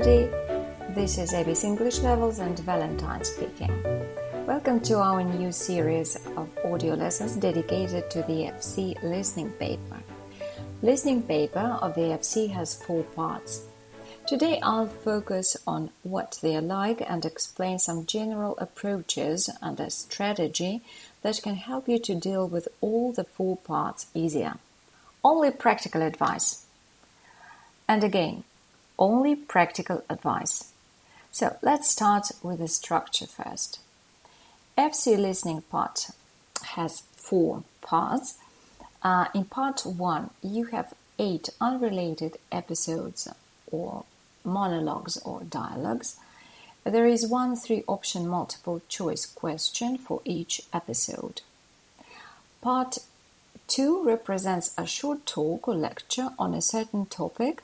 everybody. This is ABC English Levels and Valentine speaking. Welcome to our new series of audio lessons dedicated to the FC listening paper. Listening paper of the FC has four parts. Today I'll focus on what they are like and explain some general approaches and a strategy that can help you to deal with all the four parts easier. Only practical advice. And again, only practical advice. So let's start with the structure first. FC listening part has four parts. Uh, in part one, you have eight unrelated episodes or monologues or dialogues. There is one three option multiple choice question for each episode. Part 2 represents a short talk or lecture on a certain topic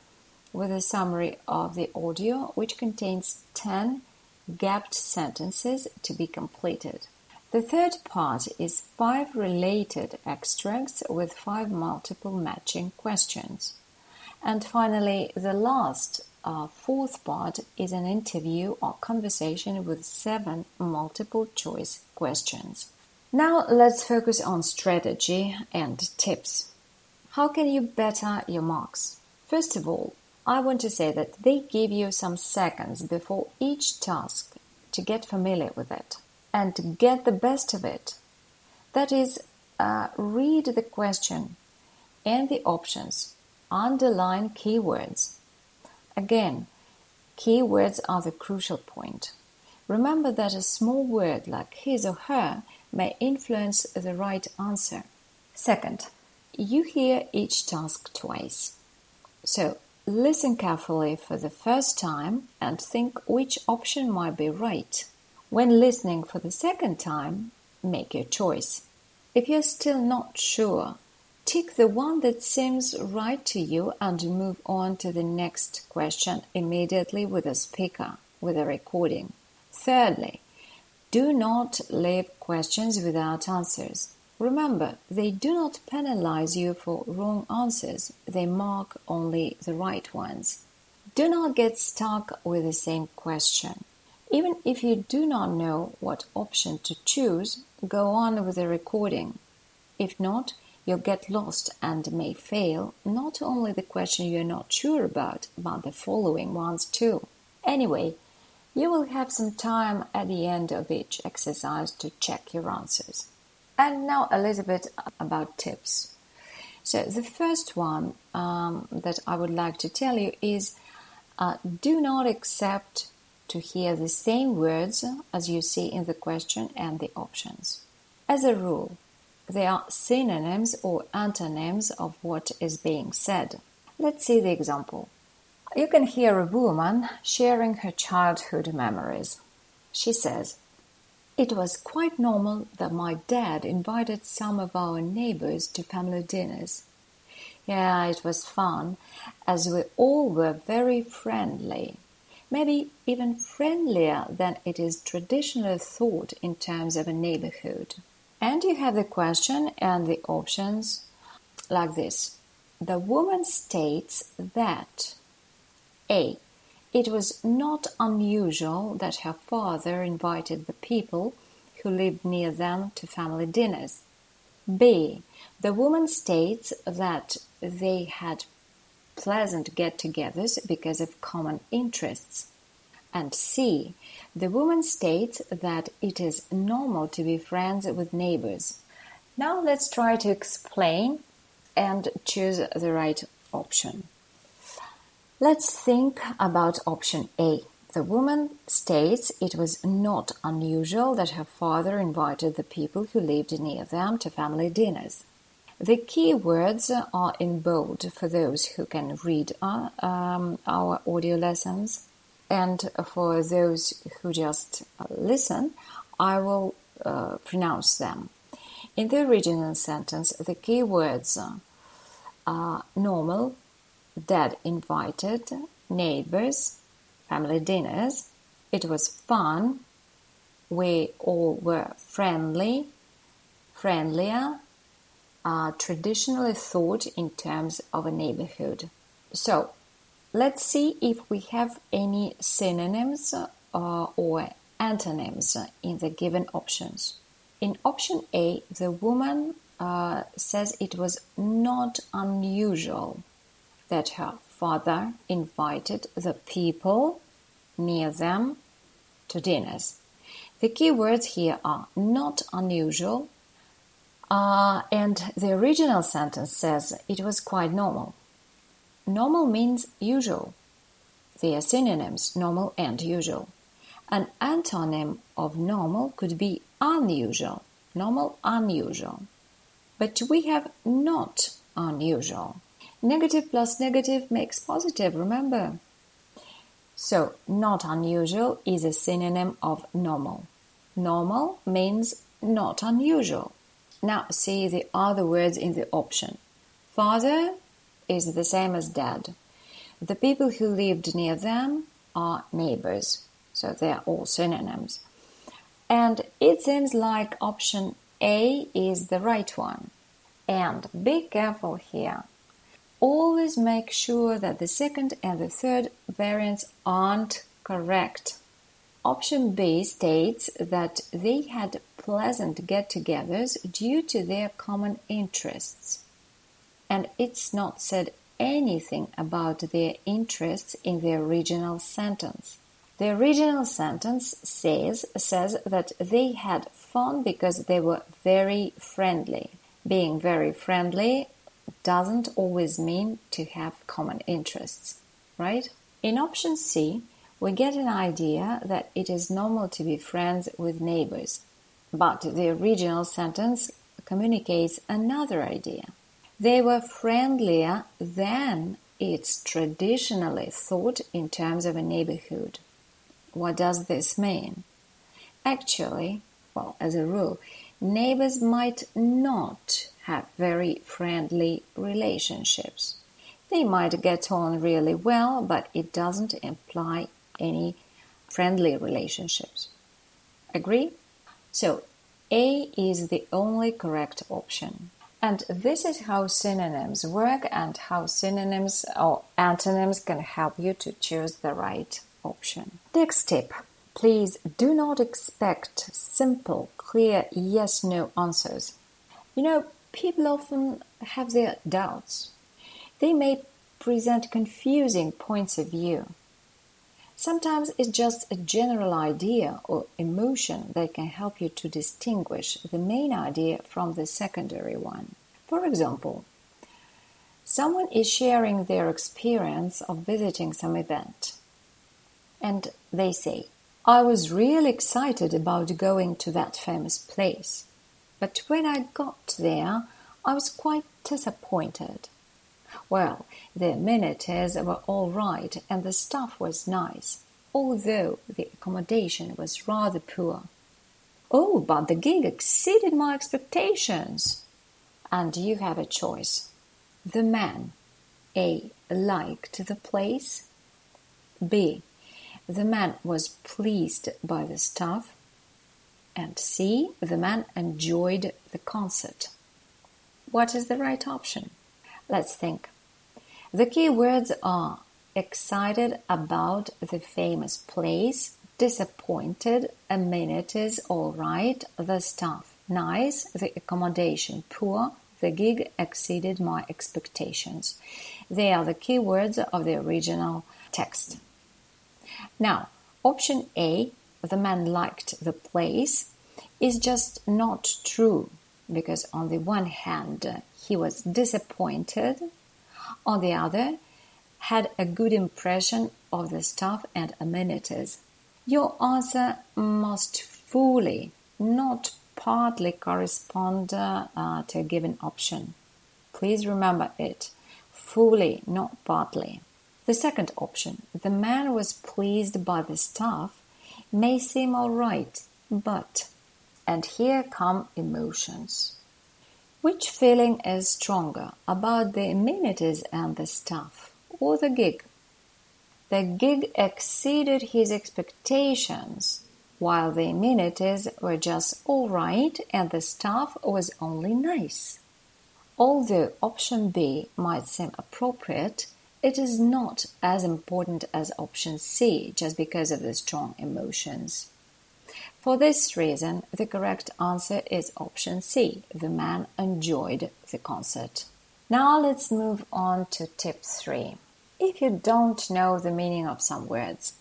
with a summary of the audio, which contains 10 gapped sentences to be completed. The third part is five related extracts with five multiple matching questions. And finally, the last uh, fourth part is an interview or conversation with seven multiple choice questions. Now let's focus on strategy and tips. How can you better your marks? First of all, I want to say that they give you some seconds before each task to get familiar with it and to get the best of it. That is, uh, read the question and the options, underline keywords. Again, keywords are the crucial point. Remember that a small word like his or her may influence the right answer. Second, you hear each task twice. So Listen carefully for the first time and think which option might be right. When listening for the second time, make your choice. If you're still not sure, tick the one that seems right to you and move on to the next question immediately with a speaker, with a recording. Thirdly, do not leave questions without answers. Remember, they do not penalize you for wrong answers, they mark only the right ones. Do not get stuck with the same question. Even if you do not know what option to choose, go on with the recording. If not, you'll get lost and may fail not only the question you're not sure about, but the following ones too. Anyway, you will have some time at the end of each exercise to check your answers. And now a little bit about tips. So the first one um, that I would like to tell you is uh, do not accept to hear the same words as you see in the question and the options. As a rule, they are synonyms or antonyms of what is being said. Let's see the example. You can hear a woman sharing her childhood memories. She says, it was quite normal that my dad invited some of our neighbors to family dinners. Yeah, it was fun, as we all were very friendly. Maybe even friendlier than it is traditionally thought in terms of a neighborhood. And you have the question and the options like this. The woman states that A. It was not unusual that her father invited the people who lived near them to family dinners. B. The woman states that they had pleasant get togethers because of common interests. And C. The woman states that it is normal to be friends with neighbors. Now let's try to explain and choose the right option. Let's think about option A. The woman states it was not unusual that her father invited the people who lived near them to family dinners. The key words are in bold for those who can read our, uh, um, our audio lessons, and for those who just listen, I will uh, pronounce them. In the original sentence, the key words are normal, Dad invited neighbors, family dinners. It was fun. We all were friendly, friendlier, uh, traditionally thought in terms of a neighborhood. So, let's see if we have any synonyms uh, or antonyms in the given options. In option A, the woman uh, says it was not unusual that her father invited the people near them to dinners. The key words here are not unusual, uh, and the original sentence says it was quite normal. Normal means usual. They are synonyms, normal and usual. An antonym of normal could be unusual. Normal, unusual. But we have not unusual. Negative plus negative makes positive, remember? So, not unusual is a synonym of normal. Normal means not unusual. Now, see the other words in the option. Father is the same as dad. The people who lived near them are neighbors, so they are all synonyms. And it seems like option A is the right one. And be careful here. Always make sure that the second and the third variants aren't correct. Option B states that they had pleasant get togethers due to their common interests. And it's not said anything about their interests in the original sentence. The original sentence says, says that they had fun because they were very friendly. Being very friendly doesn't always mean to have common interests, right? In option C, we get an idea that it is normal to be friends with neighbors, but the original sentence communicates another idea. They were friendlier than it's traditionally thought in terms of a neighborhood. What does this mean? Actually, well, as a rule, neighbors might not have very friendly relationships. They might get on really well, but it doesn't imply any friendly relationships. Agree? So, A is the only correct option. And this is how synonyms work and how synonyms or antonyms can help you to choose the right option. Next tip. Please do not expect simple, clear yes no answers. You know, people often have their doubts. They may present confusing points of view. Sometimes it's just a general idea or emotion that can help you to distinguish the main idea from the secondary one. For example, someone is sharing their experience of visiting some event, and they say, I was really excited about going to that famous place, but when I got there, I was quite disappointed. Well, the amenities were all right and the stuff was nice, although the accommodation was rather poor. Oh, but the gig exceeded my expectations. And you have a choice. The man A. liked the place. B. The man was pleased by the stuff. And C. The man enjoyed the concert. What is the right option? Let's think. The key words are excited about the famous place, disappointed, amenities all right, the staff nice, the accommodation poor, the gig exceeded my expectations. They are the key words of the original text. Now, option A, the man liked the place, is just not true because on the one hand he was disappointed, on the other had a good impression of the staff and amenities. Your answer must fully, not partly correspond uh, to a given option. Please remember it. Fully, not partly. The second option, the man was pleased by the stuff, may seem alright, but, and here come emotions. Which feeling is stronger about the amenities and the staff, or the gig? The gig exceeded his expectations, while the amenities were just all right and the staff was only nice. Although option B might seem appropriate, it is not as important as option C just because of the strong emotions. For this reason, the correct answer is option C. The man enjoyed the concert. Now let's move on to tip 3. If you don't know the meaning of some words,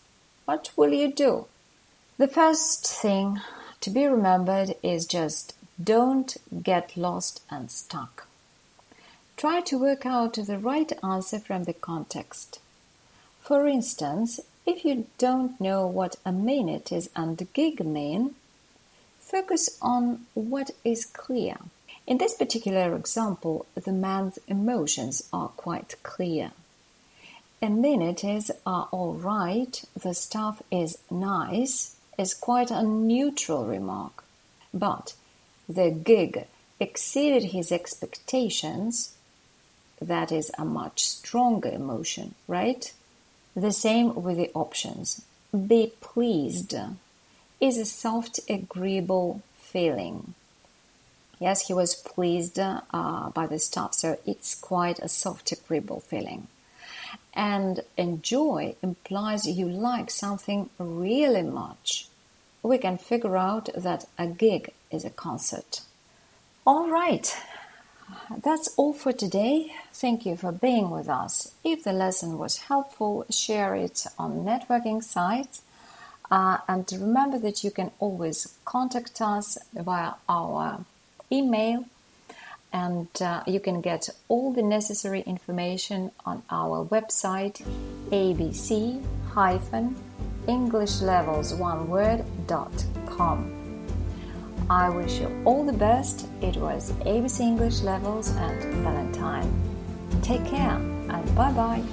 what will you do? The first thing to be remembered is just don't get lost and stuck. Try to work out the right answer from the context. For instance, if you don't know what a minute is and gig mean, focus on what is clear. In this particular example, the man's emotions are quite clear. A minute is are all right, the stuff is nice, is quite a neutral remark. But the gig exceeded his expectations that is a much stronger emotion, right? The same with the options. Be pleased is a soft, agreeable feeling. Yes, he was pleased uh, by the stuff, so it's quite a soft, agreeable feeling. And enjoy implies you like something really much. We can figure out that a gig is a concert. All right, that's all for today. Thank you for being with us. If the lesson was helpful, share it on networking sites. Uh, and remember that you can always contact us via our email and uh, you can get all the necessary information on our website abc-englishlevels1word.com. I wish you all the best. It was ABC English Levels and Valentine. Take care and bye bye.